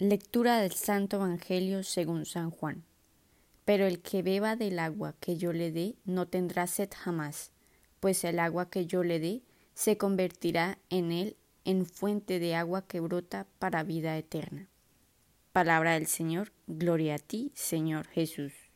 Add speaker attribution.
Speaker 1: Lectura del Santo Evangelio según San Juan. Pero el que beba del agua que yo le dé no tendrá sed jamás, pues el agua que yo le dé se convertirá en él en fuente de agua que brota para vida eterna. Palabra del Señor, gloria a ti, Señor Jesús.